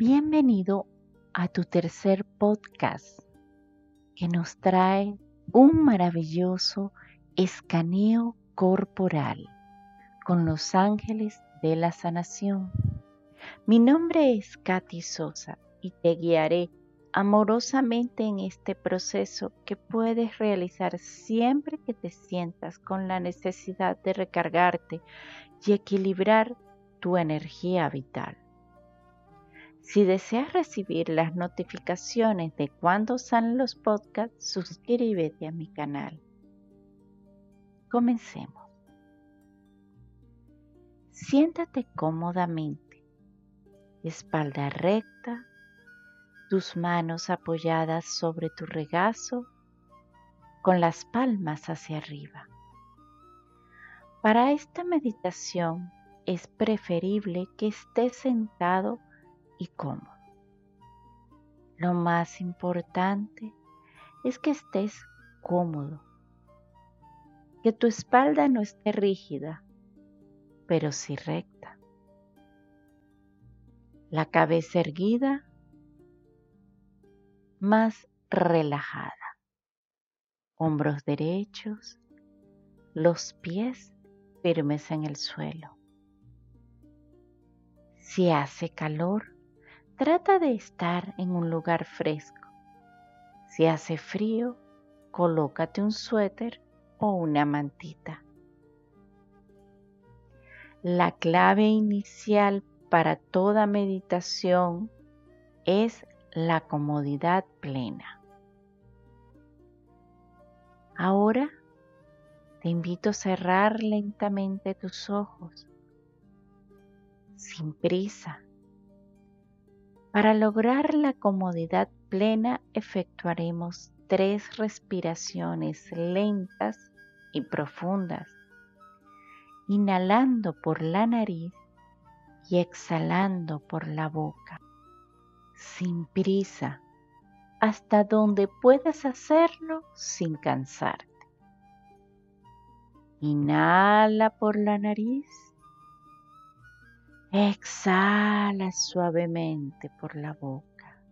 Bienvenido a tu tercer podcast que nos trae un maravilloso escaneo corporal con los ángeles de la sanación. Mi nombre es Katy Sosa y te guiaré amorosamente en este proceso que puedes realizar siempre que te sientas con la necesidad de recargarte y equilibrar tu energía vital. Si deseas recibir las notificaciones de cuando salen los podcasts, suscríbete a mi canal. Comencemos. Siéntate cómodamente, espalda recta, tus manos apoyadas sobre tu regazo, con las palmas hacia arriba. Para esta meditación es preferible que estés sentado y cómodo. Lo más importante es que estés cómodo, que tu espalda no esté rígida, pero sí recta. La cabeza erguida, más relajada. Hombros derechos, los pies firmes en el suelo. Si hace calor, Trata de estar en un lugar fresco. Si hace frío, colócate un suéter o una mantita. La clave inicial para toda meditación es la comodidad plena. Ahora te invito a cerrar lentamente tus ojos, sin prisa para lograr la comodidad plena efectuaremos tres respiraciones lentas y profundas, inhalando por la nariz y exhalando por la boca, sin prisa, hasta donde puedas hacerlo sin cansarte. Inhala por la nariz Exhala suavemente por la boca.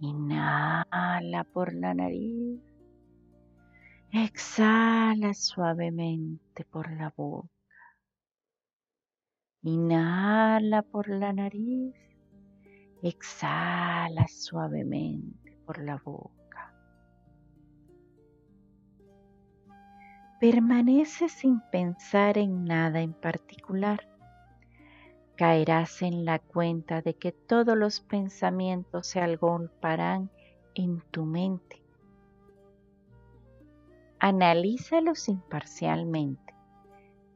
Inhala por la nariz. Exhala suavemente por la boca. Inhala por la nariz. Exhala suavemente por la boca. Permanece sin pensar en nada en particular caerás en la cuenta de que todos los pensamientos se agolparán en tu mente. Analízalos imparcialmente,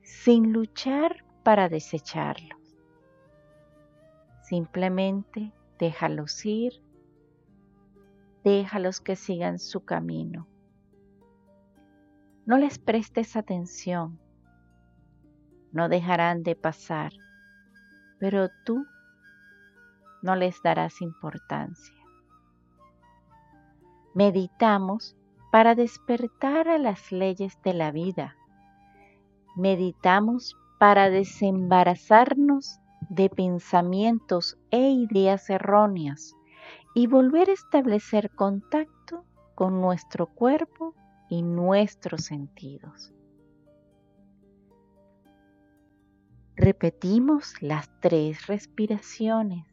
sin luchar para desecharlos. Simplemente déjalos ir, déjalos que sigan su camino. No les prestes atención, no dejarán de pasar pero tú no les darás importancia. Meditamos para despertar a las leyes de la vida. Meditamos para desembarazarnos de pensamientos e ideas erróneas y volver a establecer contacto con nuestro cuerpo y nuestros sentidos. Repetimos las tres respiraciones.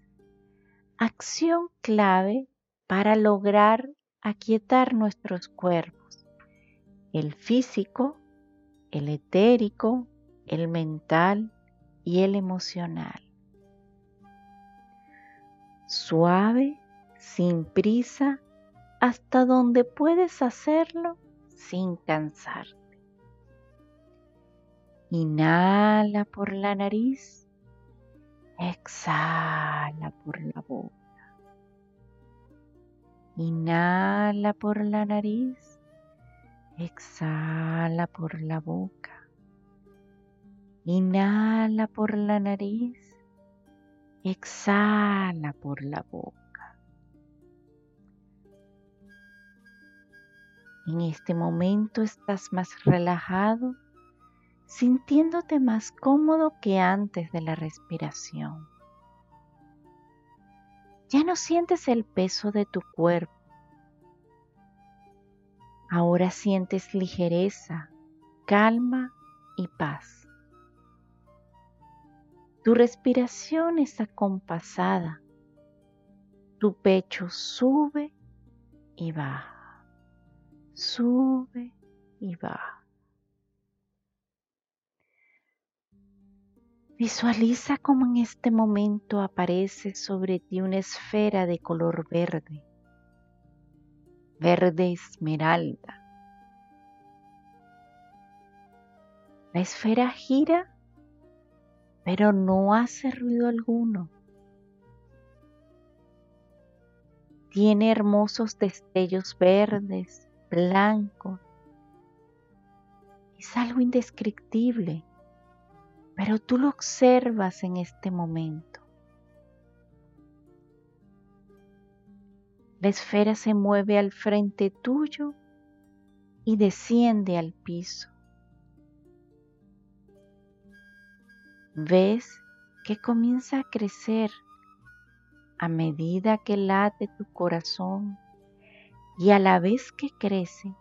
Acción clave para lograr aquietar nuestros cuerpos. El físico, el etérico, el mental y el emocional. Suave, sin prisa, hasta donde puedes hacerlo sin cansar. Inhala por la nariz, exhala por la boca. Inhala por la nariz, exhala por la boca. Inhala por la nariz, exhala por la boca. En este momento estás más relajado sintiéndote más cómodo que antes de la respiración. Ya no sientes el peso de tu cuerpo. Ahora sientes ligereza, calma y paz. Tu respiración está acompasada. Tu pecho sube y baja. Sube y baja. Visualiza cómo en este momento aparece sobre ti una esfera de color verde, verde esmeralda. La esfera gira, pero no hace ruido alguno. Tiene hermosos destellos verdes, blancos. Es algo indescriptible pero tú lo observas en este momento. La esfera se mueve al frente tuyo y desciende al piso. Ves que comienza a crecer a medida que late tu corazón y a la vez que crece,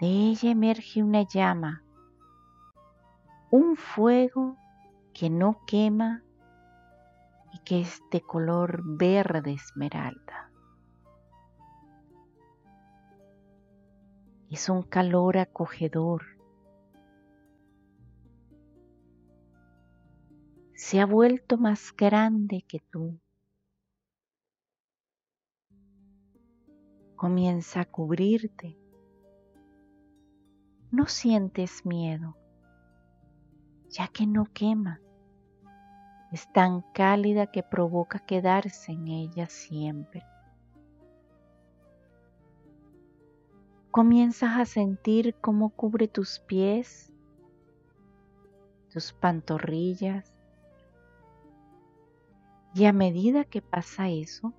de ella emerge una llama un fuego que no quema y que es de color verde esmeralda. Es un calor acogedor. Se ha vuelto más grande que tú. Comienza a cubrirte. No sientes miedo ya que no quema. Es tan cálida que provoca quedarse en ella siempre. Comienzas a sentir cómo cubre tus pies, tus pantorrillas, y a medida que pasa eso,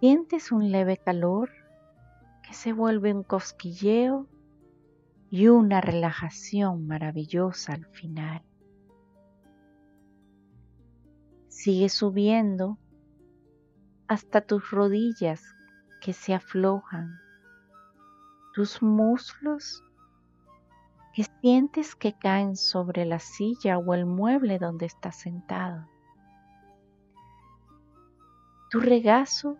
sientes un leve calor que se vuelve un cosquilleo y una relajación maravillosa al final. Sigue subiendo hasta tus rodillas que se aflojan, tus muslos que sientes que caen sobre la silla o el mueble donde estás sentado. Tu regazo,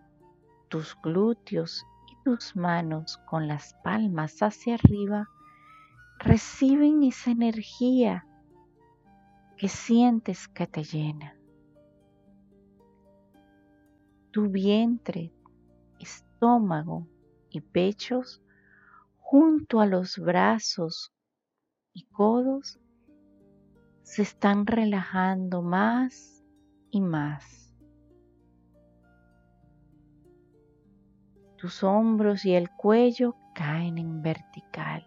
tus glúteos y tus manos con las palmas hacia arriba reciben esa energía que sientes que te llena. Tu vientre, estómago y pechos junto a los brazos y codos se están relajando más y más. Tus hombros y el cuello caen en vertical.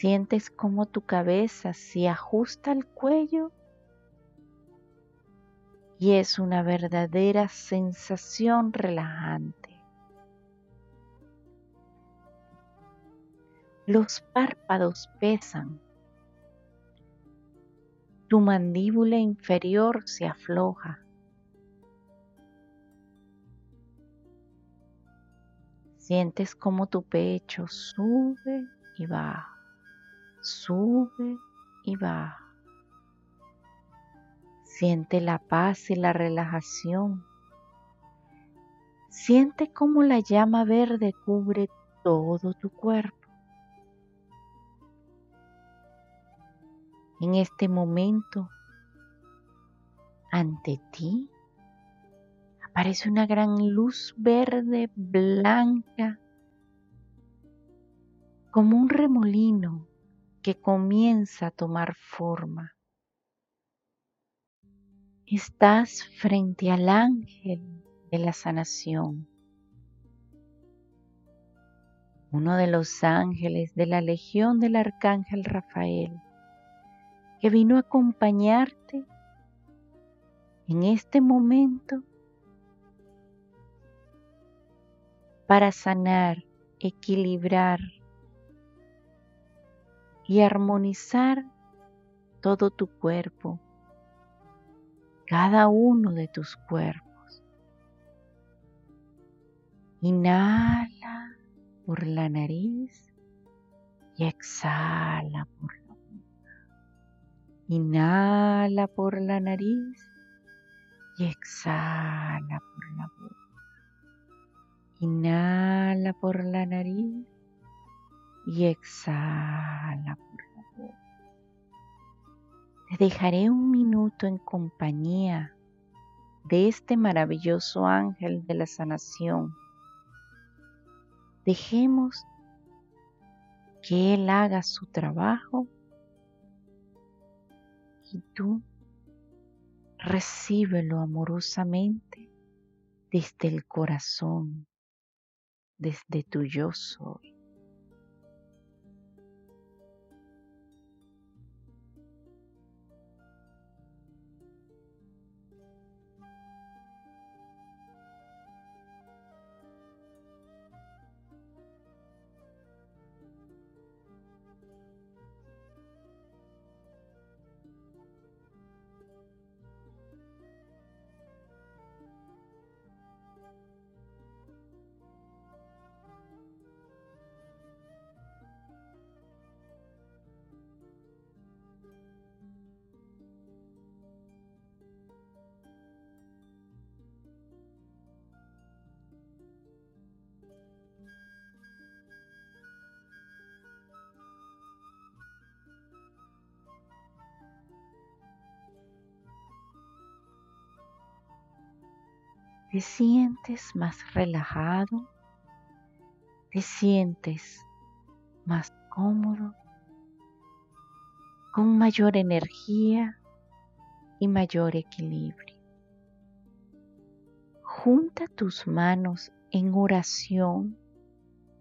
Sientes como tu cabeza se ajusta al cuello y es una verdadera sensación relajante. Los párpados pesan. Tu mandíbula inferior se afloja. Sientes como tu pecho sube y baja sube y baja. Siente la paz y la relajación. Siente cómo la llama verde cubre todo tu cuerpo. En este momento, ante ti, aparece una gran luz verde blanca como un remolino que comienza a tomar forma. Estás frente al ángel de la sanación, uno de los ángeles de la legión del arcángel Rafael, que vino a acompañarte en este momento para sanar, equilibrar, y armonizar todo tu cuerpo, cada uno de tus cuerpos. Inhala por la nariz y exhala por la boca. Inhala por la nariz y exhala por la boca. Inhala por la nariz y exhala por la boca. Te dejaré un minuto en compañía de este maravilloso ángel de la sanación. Dejemos que Él haga su trabajo y tú recíbelo amorosamente desde el corazón desde tu yo soy. Te sientes más relajado, te sientes más cómodo, con mayor energía y mayor equilibrio. Junta tus manos en oración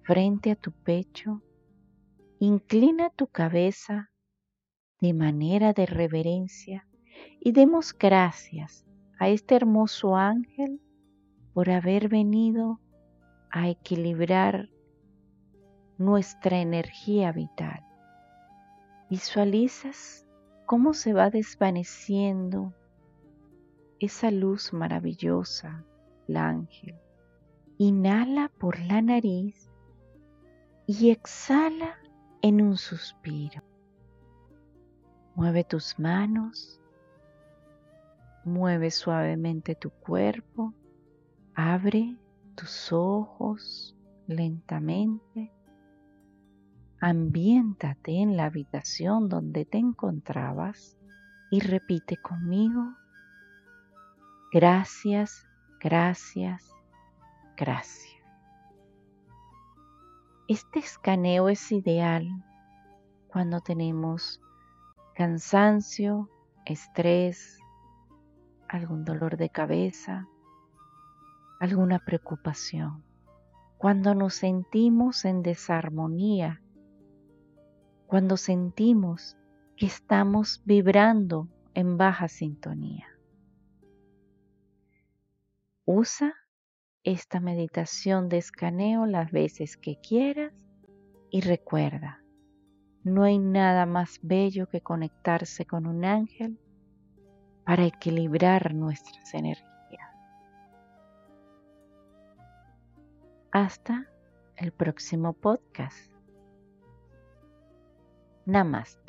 frente a tu pecho, inclina tu cabeza de manera de reverencia y demos gracias a este hermoso ángel por haber venido a equilibrar nuestra energía vital. Visualizas cómo se va desvaneciendo esa luz maravillosa, el ángel. Inhala por la nariz y exhala en un suspiro. Mueve tus manos, mueve suavemente tu cuerpo Abre tus ojos lentamente. Ambiéntate en la habitación donde te encontrabas y repite conmigo. Gracias, gracias, gracias. Este escaneo es ideal cuando tenemos cansancio, estrés, algún dolor de cabeza, alguna preocupación, cuando nos sentimos en desarmonía, cuando sentimos que estamos vibrando en baja sintonía. Usa esta meditación de escaneo las veces que quieras y recuerda, no hay nada más bello que conectarse con un ángel para equilibrar nuestras energías. Hasta el próximo podcast. Namaste.